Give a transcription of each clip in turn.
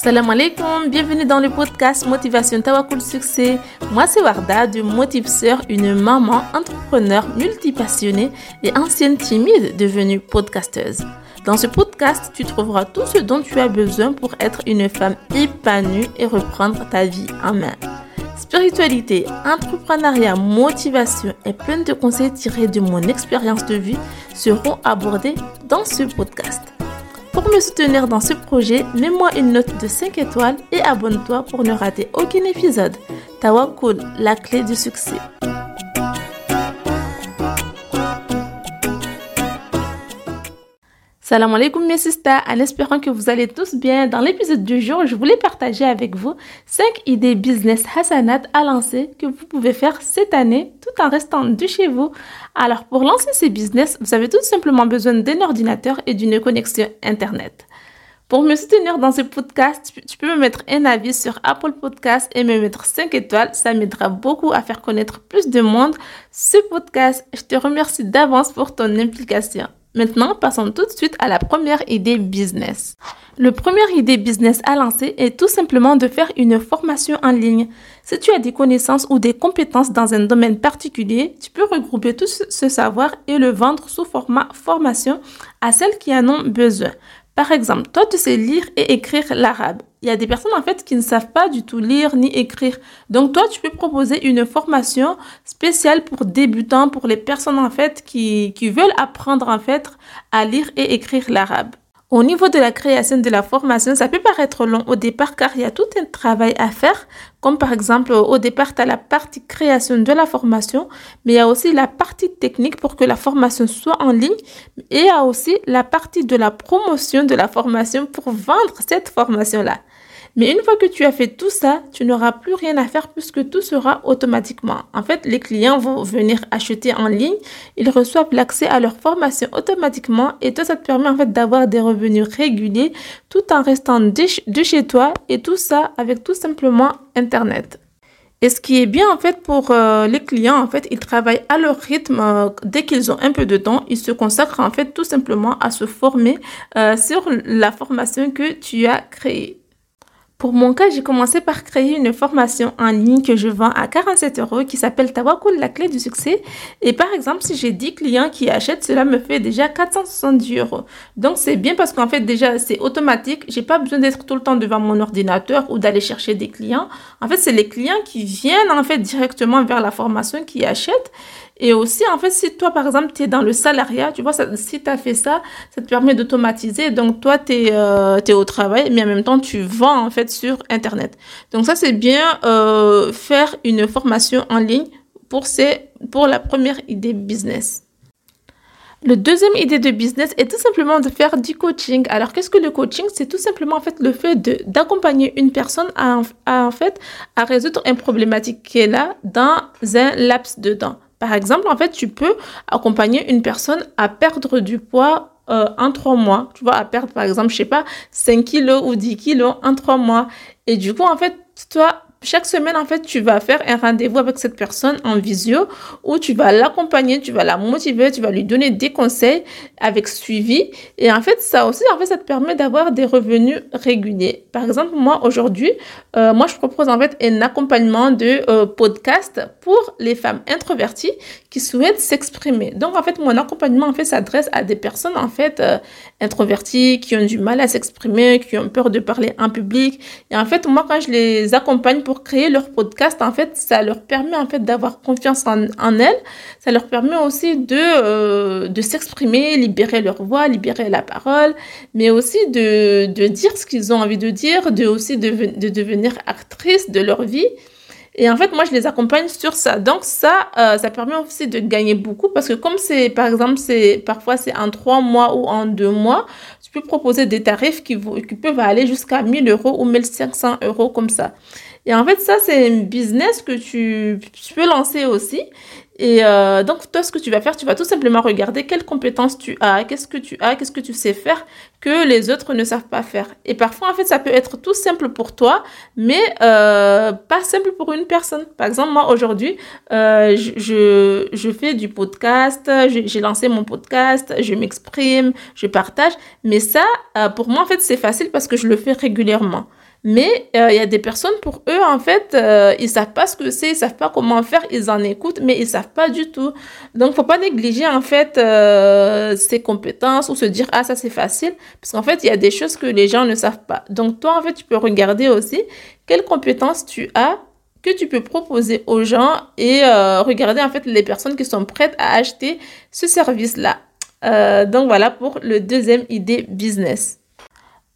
Salam alaikum, bienvenue dans le podcast Motivation Tawakul Succès. Moi c'est Warda de Motivseur, une maman entrepreneur multipassionnée et ancienne timide devenue podcasteuse. Dans ce podcast, tu trouveras tout ce dont tu as besoin pour être une femme épanouie et reprendre ta vie en main. Spiritualité, entrepreneuriat, motivation et plein de conseils tirés de mon expérience de vie seront abordés dans ce podcast. Pour me soutenir dans ce projet, mets-moi une note de 5 étoiles et abonne-toi pour ne rater aucun épisode. Tawakul, la clé du succès. Salam alaikum mes sisters, en espérant que vous allez tous bien. Dans l'épisode du jour, je voulais partager avec vous 5 idées business Hassanat à lancer que vous pouvez faire cette année tout en restant de chez vous. Alors pour lancer ces business, vous avez tout simplement besoin d'un ordinateur et d'une connexion Internet. Pour me soutenir dans ce podcast, tu peux me mettre un avis sur Apple Podcast et me mettre 5 étoiles. Ça m'aidera beaucoup à faire connaître plus de monde ce podcast. Je te remercie d'avance pour ton implication. Maintenant, passons tout de suite à la première idée business. Le première idée business à lancer est tout simplement de faire une formation en ligne. Si tu as des connaissances ou des compétences dans un domaine particulier, tu peux regrouper tout ce savoir et le vendre sous format formation à celles qui en ont besoin. Par exemple, toi, tu sais lire et écrire l'arabe. Il y a des personnes en fait qui ne savent pas du tout lire ni écrire. Donc toi, tu peux proposer une formation spéciale pour débutants, pour les personnes en fait qui, veulent apprendre en fait à lire et écrire l'arabe. Au niveau de la création de la formation, ça peut paraître long au départ car il y a tout un travail à faire. Comme par exemple, au départ, tu as la partie création de la formation, mais il y a aussi la partie technique pour que la formation soit en ligne. Et il y a aussi la partie de la promotion de la formation pour vendre cette formation-là. Mais une fois que tu as fait tout ça, tu n'auras plus rien à faire puisque tout sera automatiquement. En fait, les clients vont venir acheter en ligne, ils reçoivent l'accès à leur formation automatiquement et toi, ça te permet en fait d'avoir des revenus réguliers tout en restant de chez toi et tout ça avec tout simplement Internet. Et ce qui est bien en fait pour euh, les clients, en fait, ils travaillent à leur rythme. Euh, dès qu'ils ont un peu de temps, ils se consacrent en fait tout simplement à se former euh, sur la formation que tu as créée. Pour mon cas, j'ai commencé par créer une formation en ligne que je vends à 47 euros qui s'appelle Tawakul, la clé du succès. Et par exemple, si j'ai 10 clients qui achètent, cela me fait déjà 470 euros. Donc c'est bien parce qu'en fait déjà c'est automatique. J'ai pas besoin d'être tout le temps devant mon ordinateur ou d'aller chercher des clients. En fait, c'est les clients qui viennent en fait directement vers la formation qui achètent. Et aussi, en fait, si toi, par exemple, tu es dans le salariat, tu vois, si tu as fait ça, ça te permet d'automatiser. Donc, toi, tu es, euh, au travail, mais en même temps, tu vends, en fait, sur Internet. Donc, ça, c'est bien euh, faire une formation en ligne pour, ces, pour la première idée business. Le deuxième idée de business est tout simplement de faire du coaching. Alors, qu'est-ce que le coaching? C'est tout simplement en fait le fait d'accompagner une personne à, en fait à résoudre une problématique qui est là dans un laps de temps. Par exemple, en fait, tu peux accompagner une personne à perdre du poids euh, en trois mois. Tu vois, à perdre, par exemple, je sais pas, 5 kilos ou 10 kilos en trois mois. Et du coup, en fait, toi, chaque semaine, en fait, tu vas faire un rendez-vous avec cette personne en visio où tu vas l'accompagner, tu vas la motiver, tu vas lui donner des conseils avec suivi. Et en fait, ça aussi, en fait, ça te permet d'avoir des revenus réguliers. Par exemple, moi, aujourd'hui, euh, moi, je propose en fait un accompagnement de euh, podcast pour les femmes introverties qui souhaitent s'exprimer. Donc, en fait, mon accompagnement, en fait, s'adresse à des personnes, en fait, euh, introverties, qui ont du mal à s'exprimer, qui ont peur de parler en public. Et en fait, moi, quand je les accompagne pour créer leur podcast, en fait, ça leur permet, en fait, d'avoir confiance en, elles. Ça leur permet aussi de, euh, de s'exprimer, libérer leur voix, libérer la parole, mais aussi de, de dire ce qu'ils ont envie de dire, de aussi de, de devenir actrice de leur vie. Et en fait, moi, je les accompagne sur ça. Donc, ça, euh, ça permet aussi de gagner beaucoup parce que comme c'est, par exemple, c'est parfois c'est en trois mois ou en deux mois, tu peux proposer des tarifs qui, qui peuvent aller jusqu'à 1000 euros ou 1500 euros comme ça. Et en fait, ça, c'est un business que tu, peux lancer aussi. Et euh, donc, toi, ce que tu vas faire, tu vas tout simplement regarder quelles compétences tu as, qu'est-ce que tu as, qu'est-ce que tu sais faire que les autres ne savent pas faire. Et parfois, en fait, ça peut être tout simple pour toi, mais euh, pas simple pour une personne. Par exemple, moi, aujourd'hui, euh, je, fais du podcast, j'ai lancé mon podcast, je m'exprime, je partage. Mais ça, pour moi, en fait, c'est facile parce que je le fais régulièrement. Mais euh, il y a des personnes, pour eux, en fait, euh, ils savent pas ce que c'est, ils savent pas comment faire, ils en écoutent, mais ils savent pas du tout. Donc, faut pas négliger, en fait, euh, ses compétences ou se dire, ah, ça, c'est facile. Parce qu'en fait, il y a des choses que les gens ne savent pas. Donc, toi, en fait, tu peux regarder aussi quelles compétences tu as que tu peux proposer aux gens et regarder, en fait, les personnes qui sont prêtes à acheter ce service-là. donc, voilà pour le deuxième idée business.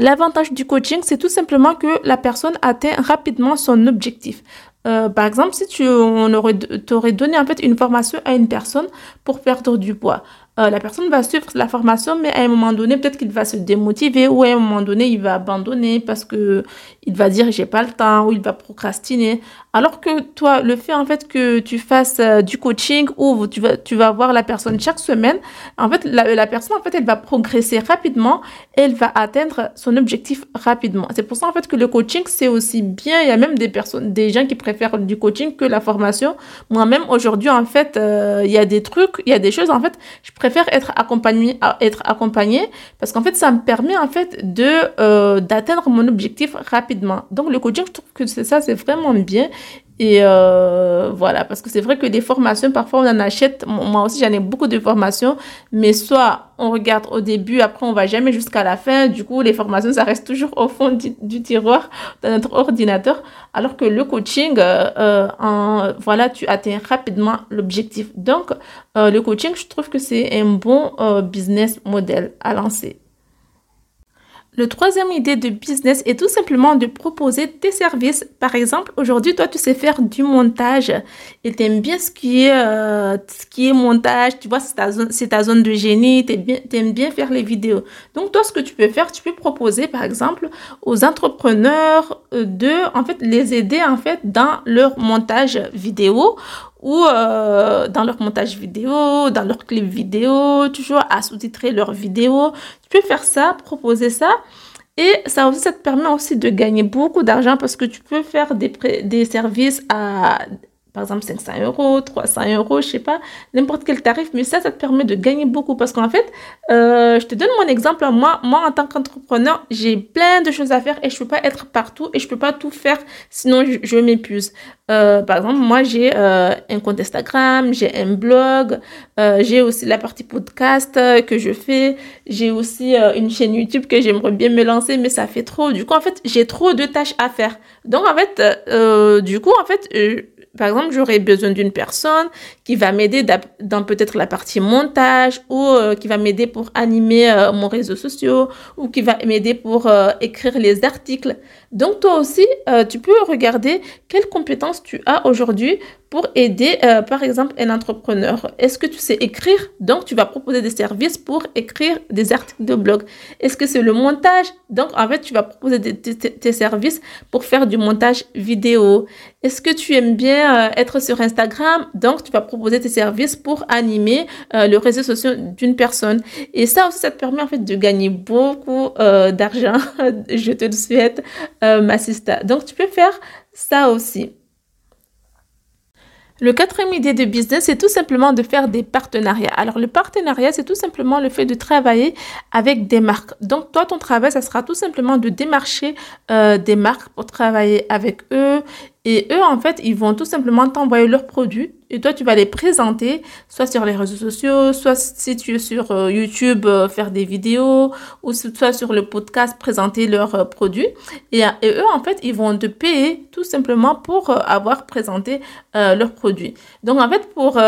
L'avantage du coaching, c'est tout simplement que la personne atteint rapidement son objectif. Euh, par exemple, si tu on aurais donné en fait une formation à une personne pour perdre du poids, euh, la personne va suivre la formation, mais à un moment donné, peut-être qu'il va se démotiver ou à un moment donné, il va abandonner parce que il va dire j'ai pas le temps ou il va procrastiner. Alors que toi, le fait en fait que tu fasses euh, du coaching ou tu vas, tu vas voir la personne chaque semaine, en fait, la, la personne en fait, elle va progresser rapidement elle va atteindre son objectif rapidement. C'est pour ça en fait que le coaching c'est aussi bien. Il y a même des personnes, des gens qui préfèrent du coaching que la formation. Moi-même aujourd'hui en fait, euh, il y a des trucs, il y a des choses en fait, je préfère être accompagné, être accompagné parce qu'en fait, ça me permet en fait de euh, d'atteindre mon objectif rapidement. Donc le coaching, je trouve que c'est ça, c'est vraiment bien. Et euh, voilà, parce que c'est vrai que des formations, parfois on en achète. Moi aussi, j'en ai beaucoup de formations, mais soit on regarde au début, après on va jamais jusqu'à la fin. Du coup, les formations, ça reste toujours au fond du, tiroir de notre ordinateur. Alors que le coaching, euh, euh, en, voilà, tu atteins rapidement l'objectif. Donc, le coaching, je trouve que c'est un bon business model à lancer. Le troisième idée de business est tout simplement de proposer tes services. Par exemple, aujourd'hui, toi, tu sais faire du montage et tu aimes bien ce qui est, euh, ce qui est montage. Tu vois, c'est ta zone, c'est ta zone de génie. Tu aimes bien faire les vidéos. Donc, toi, ce que tu peux faire, tu peux proposer, par exemple, aux entrepreneurs euh, de, en fait, les aider, en fait, dans leur montage vidéo ou euh, dans leur montage vidéo, dans leur clip vidéo, toujours à sous-titrer leurs vidéos. Tu peux faire ça, proposer ça. Et ça aussi, ça te permet aussi de gagner beaucoup d'argent parce que tu peux faire des, des services à par exemple 500 euros, 300 euros, je sais pas, n'importe quel tarif, mais ça, ça te permet de gagner beaucoup parce qu'en fait, euh, je te donne mon exemple, moi, moi en tant qu'entrepreneur, j'ai plein de choses à faire et je peux pas être partout et je peux pas tout faire, sinon je, m'épuise. Euh, par exemple, moi, j'ai euh, un compte Instagram, j'ai un blog, j'ai aussi la partie podcast que je fais, j'ai aussi une chaîne YouTube que j'aimerais bien me lancer, mais ça fait trop. Du coup, en fait, j'ai trop de tâches à faire. Donc, en fait, du coup, en fait, par exemple, j'aurais besoin d'une personne qui va m'aider dans peut-être la partie montage ou euh, qui va m'aider pour animer euh, mon réseau social ou qui va m'aider pour euh, écrire les articles. Donc toi aussi, tu peux regarder quelles compétences tu as aujourd'hui pour aider, par exemple, un entrepreneur. Est-ce que tu sais écrire? Donc tu vas proposer des services pour écrire des articles de blog. Est-ce que c'est le montage? Donc en fait, tu vas proposer tes services pour faire du montage vidéo. Est-ce que tu aimes bien être sur Instagram? Donc tu vas proposer tes services pour animer euh, le réseau social d'une personne. Et ça aussi, ça te permet en fait de gagner beaucoup euh, d'argent. Je te le souhaite, euh, ma. Donc, tu peux faire ça aussi. Le quatrième idée de business, c'est tout simplement de faire des partenariats. Alors, le partenariat, c'est tout simplement le fait de travailler avec des marques. Donc, toi, ton travail, ça sera tout simplement de démarcher des marques pour travailler avec eux. Et eux, en fait, ils vont tout simplement t'envoyer leurs produits et toi, tu vas les présenter, soit sur les réseaux sociaux, soit si tu es sur euh, YouTube, euh, faire des vidéos, ou soit sur le podcast, présenter leurs euh, produits. Et, et, eux, en fait, ils vont te payer tout simplement pour avoir présenté leurs produits. Donc, en fait, pour,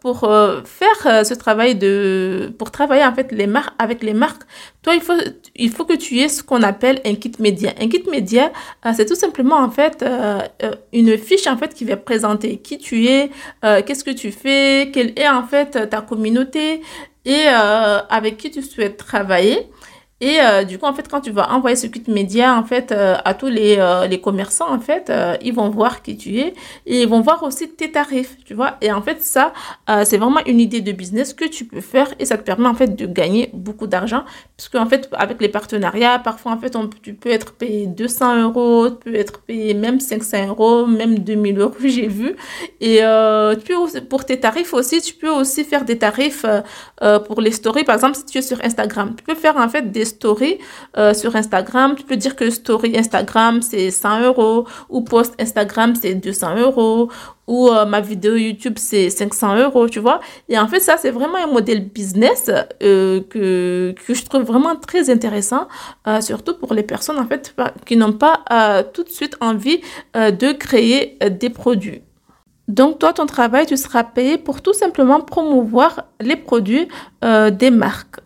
pour faire ce travail de... Pour travailler, en fait, les marques, avec les marques, toi, il faut, il faut que tu aies ce qu'on appelle un kit média. Un kit média, c'est tout simplement, en fait, une fiche, en fait, qui va présenter qui tu es, euh, qu'est-ce que tu fais, quelle est en fait ta communauté et euh, avec qui tu souhaites travailler. Et euh, du coup, en fait, quand tu vas envoyer ce kit média, en fait, euh, à tous les, euh, les commerçants, en fait, ils vont voir qui tu es et ils vont voir aussi tes tarifs, tu vois. Et en fait, ça, c'est vraiment une idée de business que tu peux faire et ça te permet, en fait, de gagner beaucoup d'argent. Parce qu'en fait, avec les partenariats, parfois, en fait, on, tu peux être payé 200 euros, tu peux être payé même 500 euros, même 2000 euros, j'ai vu. Et tu peux, pour tes tarifs aussi, tu peux aussi faire des tarifs pour les stories. Par exemple, si tu es sur Instagram, tu peux faire, en fait, des stories euh, sur Instagram. Tu peux dire que story Instagram, c'est 100 euros ou post Instagram, c'est 200 euros ou euh, ma vidéo YouTube, c'est 500 euros, tu vois. Et en fait, ça, c'est vraiment un modèle business euh, que, que je trouve vraiment très intéressant, euh, surtout pour les personnes, en fait, qui n'ont pas tout de suite envie de créer des produits. Donc, toi, ton travail, tu seras payé pour tout simplement promouvoir les produits des marques.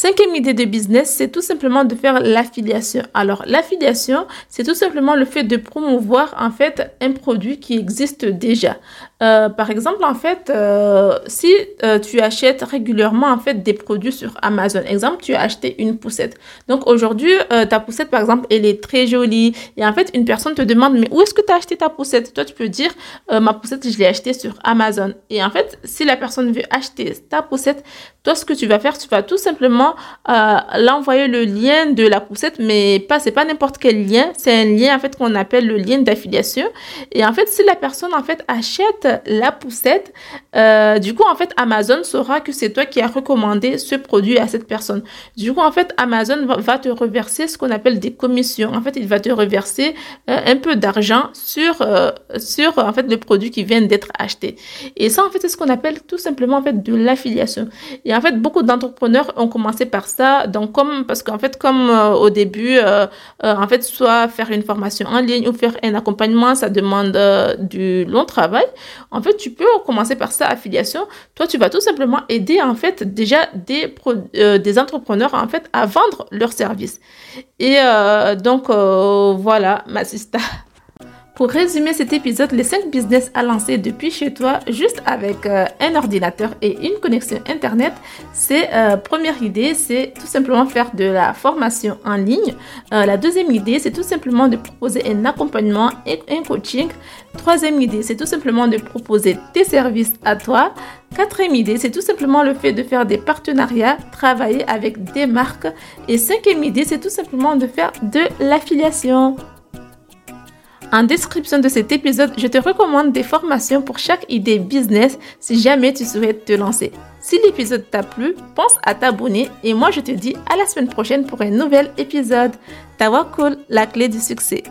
Cinquième idée de business, c'est tout simplement de faire l'affiliation. Alors, l'affiliation, c'est tout simplement le fait de promouvoir en fait un produit qui existe déjà. Euh, par exemple, en fait, euh, si euh, tu achètes régulièrement en fait des produits sur Amazon, exemple, tu as acheté une poussette. Donc aujourd'hui, ta poussette, par exemple, elle est très jolie. Et en fait, une personne te demande, mais où est-ce que tu as acheté ta poussette? Toi, tu peux dire, ma poussette, je l'ai achetée sur Amazon. Et en fait, si la personne veut acheter ta poussette, toi, ce que tu vas faire, tu vas tout simplement l'envoyer le lien de la poussette, mais pas, c'est pas n'importe quel lien. C'est un lien en fait qu'on appelle le lien d'affiliation. Et en fait, si la personne en fait achète la poussette, euh, du coup, en fait, Amazon saura que c'est toi qui as recommandé ce produit à cette personne. Du coup, en fait, Amazon va, te reverser ce qu'on appelle des commissions. En fait, il va te reverser euh, un peu d'argent sur, euh, sur, en fait, le produit qui vient d'être acheté. Et ça, en fait, c'est ce qu'on appelle tout simplement, en fait, de l'affiliation. Et en fait, beaucoup d'entrepreneurs ont commencé par ça. Donc, comme, parce qu'en fait, comme au début, en fait, soit faire une formation en ligne ou faire un accompagnement, ça demande du long travail. En fait, tu peux commencer par ça, affiliation. Toi, tu vas tout simplement aider en fait déjà des, euh, des entrepreneurs en fait à vendre leurs services. Et euh, donc euh, voilà, ma sister. Pour résumer cet épisode, les 5 business à lancer depuis chez toi, juste avec euh, un ordinateur et une connexion Internet, c'est euh, première idée, c'est tout simplement faire de la formation en ligne. Euh, la deuxième idée, c'est tout simplement de proposer un accompagnement et un coaching. Troisième idée, c'est tout simplement de proposer tes services à toi. Quatrième idée, c'est tout simplement le fait de faire des partenariats, travailler avec des marques. Et cinquième idée, c'est tout simplement de faire de l'affiliation. En description de cet épisode, je te recommande des formations pour chaque idée business si jamais tu souhaites te lancer. Si l'épisode t'a plu, pense à t'abonner et moi je te dis à la semaine prochaine pour un nouvel épisode. Tawakul, la clé du succès.